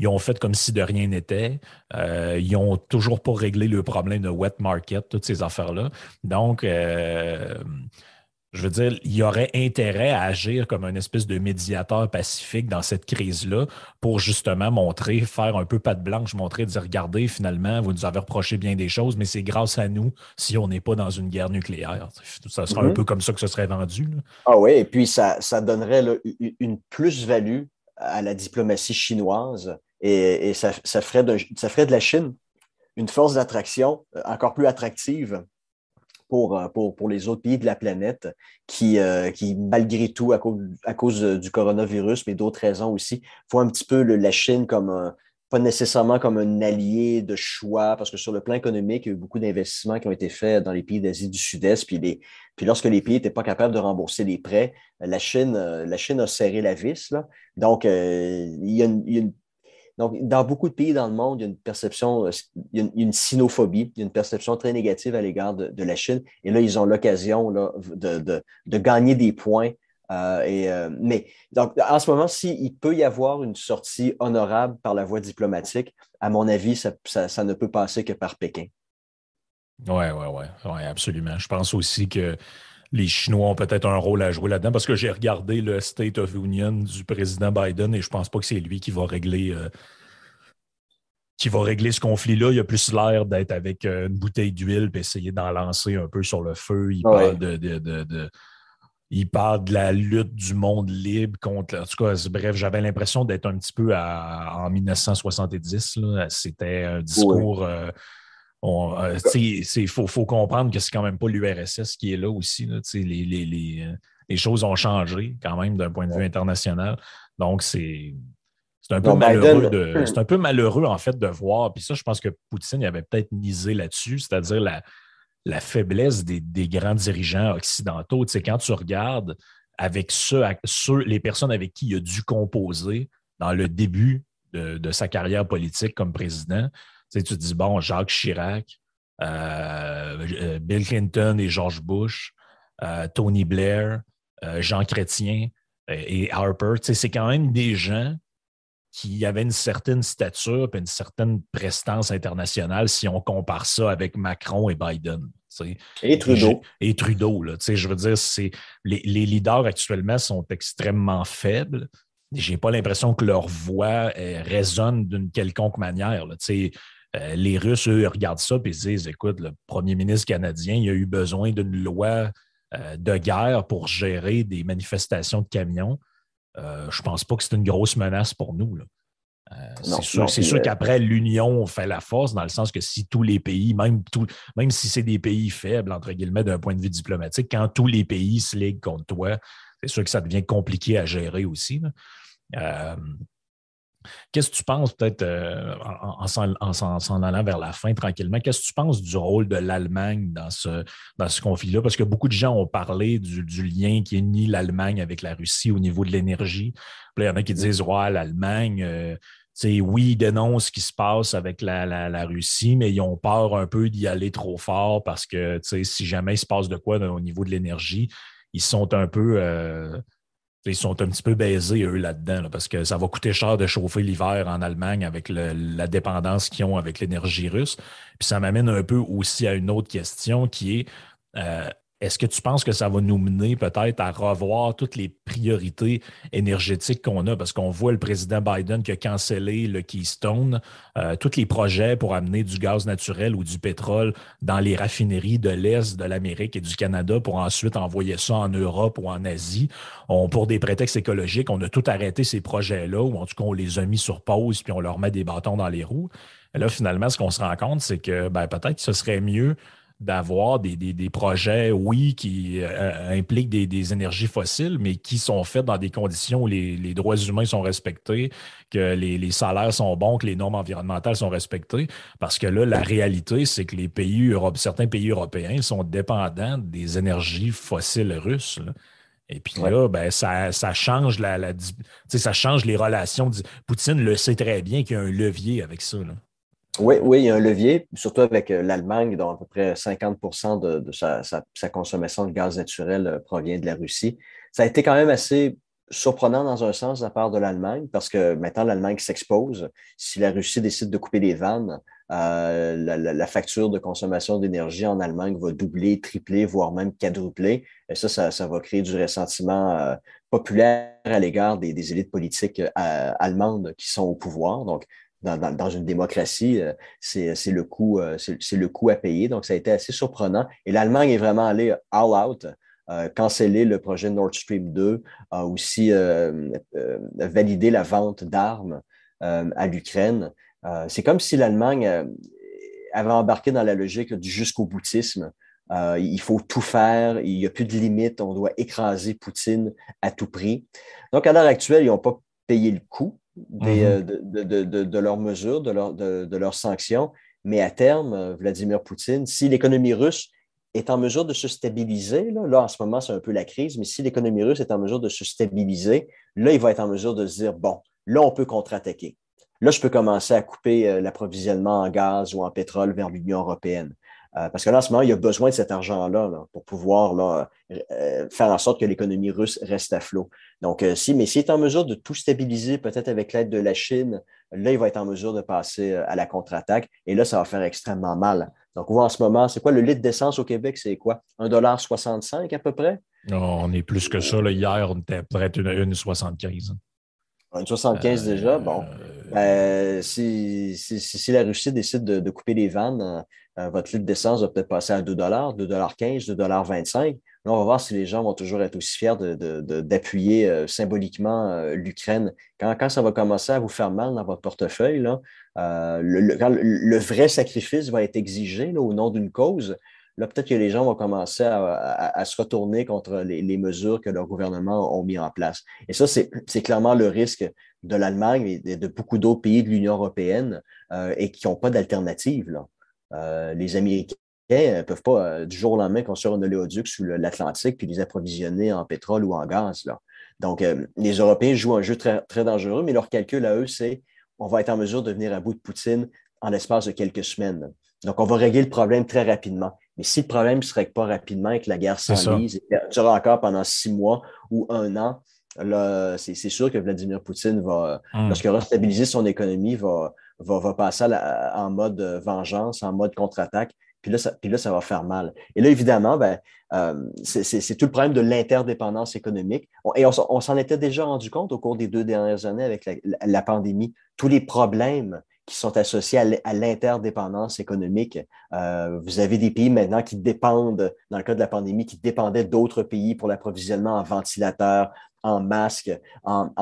Ils ont fait comme si de rien n'était. Ils n'ont toujours pas réglé le problème de wet market, toutes ces affaires-là. Donc, je veux dire, il y aurait intérêt à agir comme un espèce de médiateur pacifique dans cette crise-là pour justement montrer, faire un peu patte blanche, montrer, dire regardez, finalement, vous nous avez reproché bien des choses, mais c'est grâce à nous si on n'est pas dans une guerre nucléaire. Ça sera un mhm. peu comme ça que ce serait vendu. Ah oui, et puis ça, ça donnerait une plus-value à la diplomatie chinoise et, ça, ferait de, ça ferait de la Chine une force d'attraction euh, encore plus attractive euh, pour, pour, les autres pays de la planète qui, euh, qui malgré tout, à cause, à cause du coronavirus, mais d'autres raisons aussi, font un petit peu la Chine comme pas nécessairement comme un allié de choix, parce que sur le plan économique, il y a eu beaucoup d'investissements qui ont été faits dans les pays d'Asie du Sud-Est, puis, les, puis lorsque les pays n'étaient pas capables de rembourser les prêts, la Chine, la Chine a serré la vis. Là. Donc, euh, il, y a une, il y a une donc, dans beaucoup de pays dans le monde, il y a une perception, euh, il y a une, sinophobie, il y a une perception très négative à l'égard de, la Chine. Et là, ils ont l'occasion de, de, gagner des points. Euh, et, euh, mais donc, en ce moment, s'il peut y avoir une sortie honorable par la voie diplomatique, à mon avis, ça, ça, ne peut passer que par Pékin. Oui, oui, oui, ouais, absolument. Je pense aussi que les Chinois ont peut-être un rôle à jouer là-dedans parce que j'ai regardé le State of Union du président Biden et je pense pas que c'est lui qui va régler. Euh, qui va régler ce conflit-là. Il a plus l'air d'être avec euh, une bouteille d'huile et essayer d'en lancer un peu sur le feu. Il parle de, il parle de la lutte du monde libre contre. En tout cas, bref, j'avais l'impression d'être un petit peu en 1970. C'était un discours. Euh, il faut, comprendre que c'est quand même pas l'URSS qui est là aussi. les, euh, les, choses ont changé quand même d'un point de vue international. Donc, c'est. un, peu malheureux de, *clears throat* c'est un peu malheureux, en fait, de voir. Puis ça, je pense que Poutine avait peut-être misé là-dessus, c'est-à-dire la, la faiblesse des, grands dirigeants occidentaux. Tu quand tu regardes avec ceux, les personnes avec qui il a dû composer dans le début de, de sa carrière politique comme président, tu, te dis, bon, Jacques Chirac, euh, euh, Bill Clinton et George Bush, euh, Tony Blair, Jean Chrétien et Harper, c'est quand même des gens qui avaient une certaine stature et une certaine prestance internationale si on compare ça avec Macron et Biden. Et Trudeau. Et Trudeau, là, je veux dire, les, les leaders actuellement sont extrêmement faibles. J'ai pas l'impression que leur voix résonne d'une quelconque manière. Là. Euh, les Russes, eux, regardent ça et se disent écoute, le premier ministre canadien, il a eu besoin d'une loi euh, de guerre pour gérer des manifestations de camions. Euh, je ne pense pas que c'est une grosse menace pour nous. c'est sûr, sûr qu'après, l'union fait la force, dans le sens que si tous les pays, même, même si c'est des pays faibles, entre guillemets, d'un point de vue diplomatique, quand tous les pays se liguent contre toi, c'est sûr que ça devient compliqué à gérer aussi. Qu'est-ce que tu penses, peut-être euh, en, s'en allant vers la fin tranquillement, qu'est-ce que tu penses du rôle de l'Allemagne dans ce, dans ce conflit-là? Parce que beaucoup de gens ont parlé du, lien qui unit l'Allemagne avec la Russie au niveau de l'énergie. il y en a qui disent Ouais, l'Allemagne, euh, oui, ils dénoncent ce qui se passe avec la, Russie, mais ils ont peur un peu d'y aller trop fort parce que si jamais il se passe de quoi au niveau de l'énergie, ils sont un peu. Euh, ils sont un petit peu baisés, eux, là-dedans, parce que ça va coûter cher de chauffer l'hiver en Allemagne avec la dépendance qu'ils ont avec l'énergie russe. Puis ça m'amène un peu aussi à une autre question qui est euh, est-ce que tu penses que ça va nous mener peut-être à revoir toutes les priorités énergétiques qu'on a? Parce qu'on voit le président Biden qui a cancellé le Keystone, euh, tous les projets pour amener du gaz naturel ou du pétrole dans les raffineries de l'Est de l'Amérique et du Canada pour ensuite envoyer ça en Europe ou en Asie. Pour des prétextes écologiques, on a tout arrêté ces projets-là, ou en tout cas, on les a mis sur pause puis on leur met des bâtons dans les roues. Et là, finalement, ce qu'on se rend compte, c'est que ben, peut-être ce serait mieux d'avoir des, projets, oui, qui euh, impliquent des, énergies fossiles, mais qui sont faits dans des conditions où les, droits humains sont respectés, que les, salaires sont bons, que les normes environnementales sont respectées. Parce que là, la réalité, c'est que les pays certains pays européens sont dépendants des énergies fossiles russes. Et puis là, ben, ça, change la, ça change les relations. Poutine le sait très bien qu'il y a un levier avec ça. Oui, oui, il y a un levier, surtout avec euh, l'Allemagne, dont à peu près 50% de, sa, consommation de gaz naturel euh, provient de la Russie. Ça a été quand même assez surprenant dans un sens de la part de l'Allemagne, parce que maintenant l'Allemagne s'expose. Si la Russie décide de couper les vannes, euh, la, facture de consommation d'énergie en Allemagne va doubler, tripler, voire même quadrupler. Et ça, ça, va créer du ressentiment populaire à l'égard des, des, élites politiques allemandes qui sont au pouvoir. Donc, dans, une démocratie, euh, c'est le, coût, euh, c'est le coût à payer. Donc, ça a été assez surprenant. Et l'Allemagne est vraiment allée all out, euh, canceller le projet Nord Stream 2, a aussi validé la vente d'armes à l'Ukraine. c'est comme si l'Allemagne avait embarqué dans la logique du jusqu'au boutisme. il faut tout faire, il n'y a plus de limite, on doit écraser Poutine à tout prix. Donc, à l'heure actuelle, ils n'ont pas payé le coût, Mhm. Euh, de, leurs mesures, de, leurs sanctions. Mais à terme, euh, Vladimir Poutine, si l'économie russe est en mesure de se stabiliser, là, en ce moment, c'est un peu la crise, mais si l'économie russe est en mesure de se stabiliser, là, il va être en mesure de se dire, bon, là, on peut contre-attaquer. Là, je peux commencer à couper euh, l'approvisionnement en gaz ou en pétrole vers l'Union européenne. Euh, parce que là, en ce moment, il y a besoin de cet argent-là pour pouvoir là, euh, faire en sorte que l'économie russe reste à flot. Donc, euh, si, mais s'il est en mesure de tout stabiliser, peut-être avec l'aide de la Chine, là, il va être en mesure de passer à la contre-attaque. Et là, ça va faire extrêmement mal. Donc, on voit en ce moment, c'est quoi le litre d'essence au Québec? C'est quoi? 1,65 à peu près? Non, on est plus que ça. Hier, on était près d'une 1,75. 1,75 déjà, bon. Si, si, la Russie décide de, couper les vannes, euh, votre litre d'essence va peut-être passer à 2 2,15 2,25 Là, on va voir si les gens vont toujours être aussi fiers d'appuyer de, euh, symboliquement euh, l'Ukraine. Quand, quand, ça va commencer à vous faire mal dans votre portefeuille, là, le, quand le, vrai sacrifice va être exigé au nom d'une cause, là, peut-être que les gens vont commencer à, se retourner contre les, les, mesures que leur gouvernement ont mis en place. Et ça, c'est clairement le risque de l'Allemagne et de beaucoup d'autres pays de l'Union européenne et qui n'ont pas d'alternative. Euh, les Américains ne peuvent pas euh, du jour au lendemain construire un oléoduc sous l'Atlantique puis les approvisionner en pétrole ou en gaz. Là. Donc, euh, les Européens jouent un jeu très, très dangereux, mais leur calcul à eux, c'est on va être en mesure de venir à bout de Poutine en l'espace de quelques semaines. Donc, on va régler le problème très rapidement. Mais si le problème ne se règle pas rapidement et que la guerre s'enlise et durera encore pendant six mois ou un an, c'est sûr que Vladimir Poutine va, hum. lorsqu'il aura stabilisé son économie, va, va, passer en mode vengeance, en mode contre-attaque. puis là, ça, puis là, ça va faire mal. Et là, évidemment, ben, euh, c'est tout le problème de l'interdépendance économique. et on, s'en était déjà rendu compte au cours des deux dernières années avec la, la pandémie. Tous les problèmes qui sont associés à l'interdépendance économique. Euh, vous avez des pays maintenant qui dépendent, dans le cas de la pandémie, qui dépendaient d'autres pays pour l'approvisionnement en ventilateurs, en masques, en,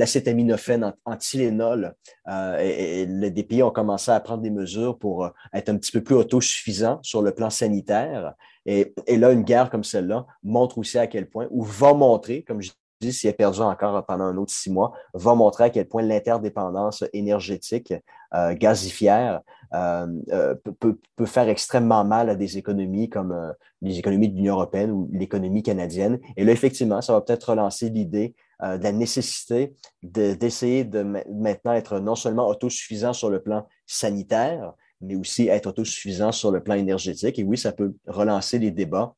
acétaminophène, en, Tylenol. Euh, et, des pays ont commencé à prendre des mesures pour euh, être un petit peu plus autosuffisants sur le plan sanitaire. Et, et là, une guerre comme celle-là montre aussi à quel point, ou va montrer, comme je s'il est perdu encore pendant un autre six mois, va montrer à quel point l'interdépendance énergétique euh, gazifière euh, euh, peut, faire extrêmement mal à des économies comme les économies de l'Union européenne ou l'économie canadienne. Et là, effectivement, ça va peut-être relancer l'idée de la nécessité d'essayer de, maintenant être non seulement autosuffisant sur le plan sanitaire, mais aussi être autosuffisant sur le plan énergétique. Et oui, ça peut relancer les débats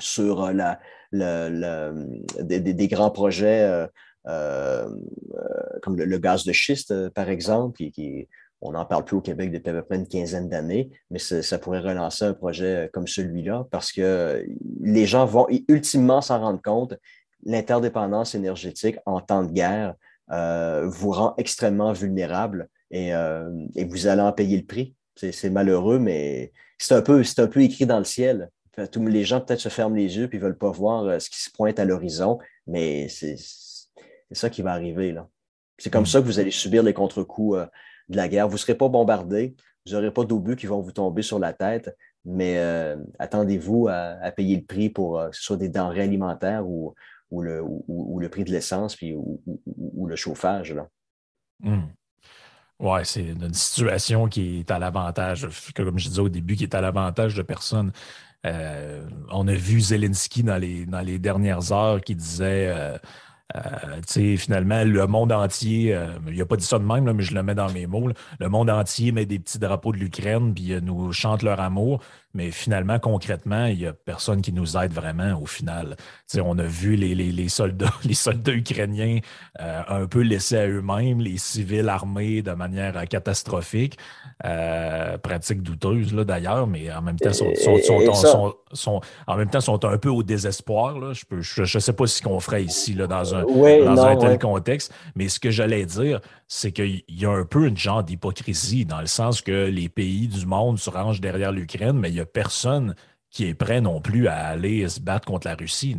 sur la, des, grands projets euh, euh, comme le, gaz de schiste, euh, par exemple, qui, on n'en parle plus au Québec depuis à peu près une quinzaine d'années, mais ça pourrait relancer un projet comme celui-là parce que les gens vont ultimement s'en rendre compte. L'interdépendance énergétique en temps de guerre vous rend extrêmement vulnérable et, vous allez en payer le prix. C'est malheureux, mais c'est un, un peu écrit dans le ciel tous les gens peut-être se ferment les yeux et ne veulent pas voir euh, ce qui se pointe à l'horizon, mais c'est ça qui va arriver. là. C'est comme mm. ça que vous allez subir les contre-coups euh, de la guerre. Vous ne serez pas bombardé, vous n'aurez pas d'obus qui vont vous tomber sur la tête, mais euh, attendez-vous à, payer le prix pour soit des denrées alimentaires ou, le, ou, le, prix de l'essence ou, ou, le chauffage. Là. Mm. Oui, c'est une situation qui est à l'avantage, comme je disais au début, qui est à l'avantage de personne. Euh, on a vu Zelensky dans les, dans les dernières heures qui disait euh, euh, finalement, le monde entier, il n'a pas dit ça de même, mais je le mets dans mes mots. le monde entier met des petits drapeaux de l'Ukraine puis nous chante leur amour. Mais finalement, concrètement, il n'y a personne qui nous aide vraiment au final. on a vu les, soldats, *laughs* les soldats ukrainiens euh, un peu laissés à eux-mêmes, les civils armés de manière euh, catastrophique, euh, pratique douteuse d'ailleurs, mais en même temps sont, sont, en même temps sont un peu au désespoir. Là. Je ne je, sais pas ce qu'on ferait ici là, dans un, dans un tel contexte, mais ce que j'allais dire, c'est qu'il y a un peu une genre d'hypocrisie dans le sens que les pays du monde se rangent derrière l'Ukraine, mais il n'y a personne qui est prêt non plus à aller se battre contre la Russie.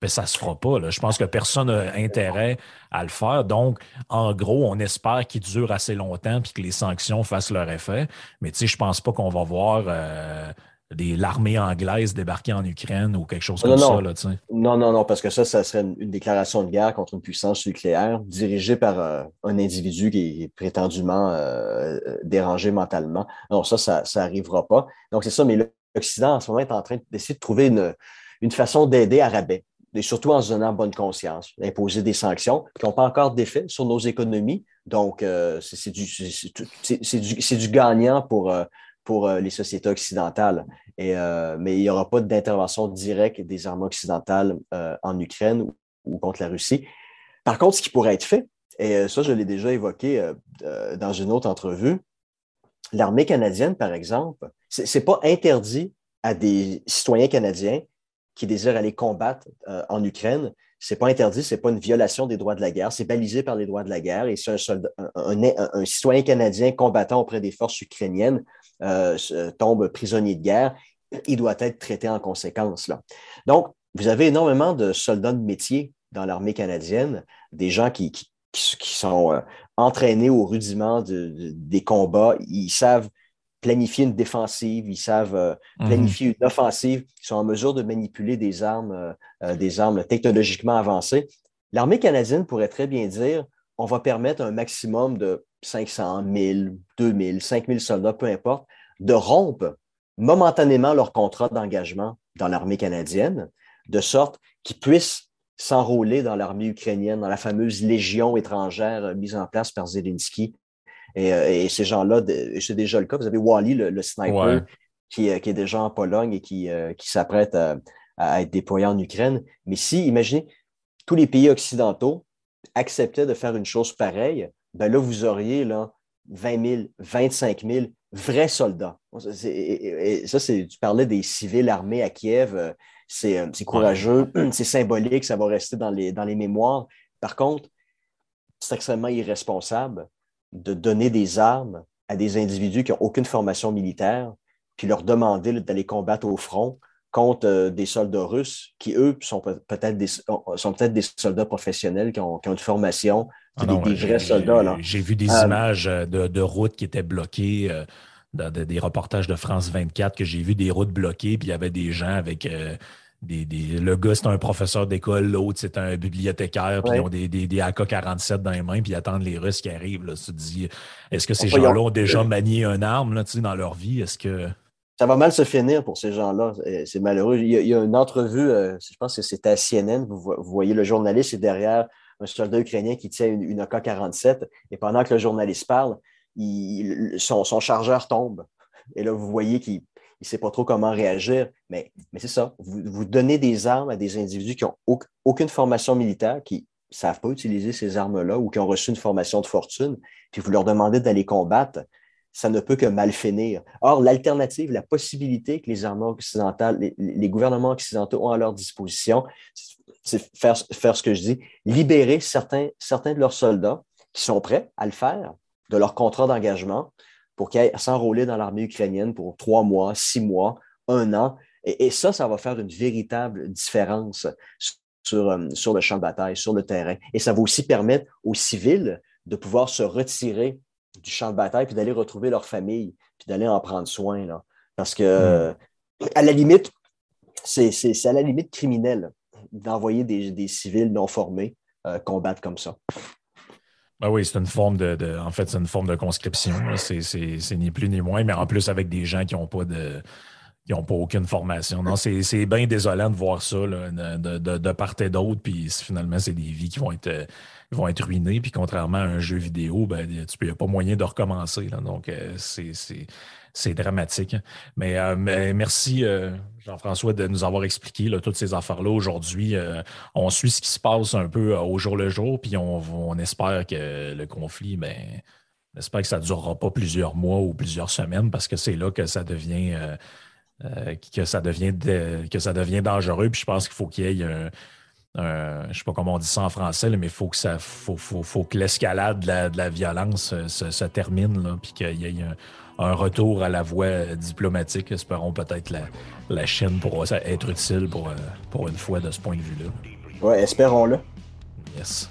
Mais ça ne se fera pas. Je pense que personne n'a intérêt à le faire. Donc, en gros, on espère qu'il dure assez longtemps et que les sanctions fassent leur effet. Mais tu sais, je ne pense pas qu'on va voir euh, l'armée anglaise débarquer en Ukraine ou quelque chose comme ça. Là, non, non, non, parce que ça, ça serait une, déclaration de guerre contre une puissance nucléaire dirigée par euh, un individu qui est prétendument euh, dérangé mentalement. Non, ça, ça n'arrivera pas. Donc, c'est ça, mais l'Occident, en ce moment, est en train d'essayer de trouver une, une façon d'aider à rabais, et surtout en se donnant bonne conscience, d'imposer des sanctions qui n'ont pas encore d'effet sur nos économies. Donc, euh, c'est du, du, du, gagnant pour pour euh, les sociétés occidentales. Euh, mais il n'y aura pas d'intervention directe des armées occidentales euh, en Ukraine ou, contre la Russie. Par contre, ce qui pourrait être fait, et ça, je l'ai déjà évoqué dans une autre entrevue, l'armée canadienne, par exemple, ce n'est pas interdit à des citoyens canadiens qui désirent aller combattre en Ukraine. Ce n'est pas interdit, ce n'est pas une violation des droits de la guerre, c'est balisé par les droits de la guerre. Et si un, citoyen canadien combattant auprès des forces ukrainiennes tombe prisonnier de guerre, il doit être traité en conséquence. Là. Donc, vous avez énormément de soldats de métier dans l'armée canadienne, des gens qui, qui, sont euh, entraînés au rudiment des combats, ils savent planifier une défensive, ils savent euh, mhm. planifier une offensive, ils sont en mesure de manipuler des armes, des armes technologiquement avancées. L'armée canadienne pourrait très bien dire on va permettre un maximum de 500, 1000, 2000, 5000 soldats, peu importe, de rompre momentanément leur contrat d'engagement dans l'armée canadienne, de sorte qu'ils puissent s'enrôler dans l'armée ukrainienne, dans la fameuse légion étrangère mise en place par Zelensky. Et, euh, ces gens-là, c'est déjà le cas. Vous avez Wally, le, sniper, euh, qui, est déjà en Pologne et qui, euh, s'apprête à, à, être déployé en Ukraine. Mais si, imaginez, tous les pays occidentaux acceptaient de faire une chose pareille, ben là, vous auriez là, 20 000, 25 000, vrais soldats. Et, ça, c'est, tu parlais des civils armés à Kiev. Euh, c'est, courageux, *clears throat* c'est symbolique, ça va rester dans les, dans les mémoires. Par contre, c'est extrêmement irresponsable de donner des armes à des individus qui n'ont aucune formation militaire, puis leur demander d'aller combattre au front contre euh, des soldats russes qui, eux, sont peut-être des, sont peut des soldats professionnels qui ont, une formation, ah des, vrais soldats. J'ai vu des euh, images euh, de, routes qui étaient bloquées, des reportages de France 24 que j'ai vu des routes bloquées, puis il y avait des gens avec des, le gars, c'est un professeur d'école, l'autre, c'est un bibliothécaire, puis ils ont des, des, AK-47 dans les mains, puis ils attendent les Russes qui arrivent. Là. Tu te dis, est-ce que ces gens-là ont déjà manié un arme là, dans leur vie? Est-ce que. Ça va mal se finir pour ces gens-là. C'est malheureux. Il y, a, une entrevue, euh, je pense que c'est à CNN, vous, voyez le journaliste est derrière un soldat ukrainien qui tient une, AK-47, et pendant que le journaliste parle, son, chargeur tombe. Et là, vous voyez qu'il il ne sait pas trop comment réagir. Mais c'est ça. Vous, donnez des armes à des individus qui n'ont aucune formation militaire, qui ne savent pas utiliser ces armes-là ou qui ont reçu une formation de fortune, puis vous leur demandez d'aller combattre. Ça ne peut que mal finir. Or, l'alternative, la possibilité que les armées occidentales, les, gouvernements occidentaux ont à leur disposition, c'est faire, ce que je dis, libérer certains, certains de leurs soldats qui sont prêts à le faire de leur contrat d'engagement, pour qu'ils s'enrôler dans l'armée ukrainienne pour trois mois, six mois, un an. Et, ça, ça va faire une véritable différence sur, euh, sur le champ de bataille, sur le terrain. Et ça va aussi permettre aux civils de pouvoir se retirer du champ de bataille puis d'aller retrouver leur famille puis d'aller en prendre soin. Là. Parce que, hmm. à la limite, c'est à la limite criminel d'envoyer des, civils non formés euh, combattre comme ça. Ben oui, c'est une forme de, En fait, c'est une forme de conscription. C'est ni plus ni moins, mais en plus avec des gens qui n'ont pas de. qui n'ont pas aucune formation. Non, c'est bien désolant de voir ça de, de, part et d'autre. Puis finalement, c'est des vies qui vont être, vont être ruinées. Puis contrairement à un jeu vidéo, ben, tu n'as pas moyen de recommencer. Là. Donc, euh, c'est dramatique. Mais, euh, merci, euh, Jean-François, de nous avoir expliqué toutes ces affaires-là aujourd'hui. On suit ce qui se passe un peu au jour le jour, puis on, espère que le conflit, ben, on espère que ça ne durera pas plusieurs mois ou plusieurs semaines, parce que c'est là que ça devient. que ça devient que ça devient dangereux. Puis je pense qu'il faut qu'il y ait un, je ne sais pas comment on dit ça en français, mais il faut que ça faut, faut, que l'escalade de, la, violence se, termine, puis qu'il y ait un, un retour à la voie diplomatique. Espérons peut-être la, la Chine pourra être utile pour, euh, pour une fois de ce point de vue-là. Ouais, espérons-le. Yes.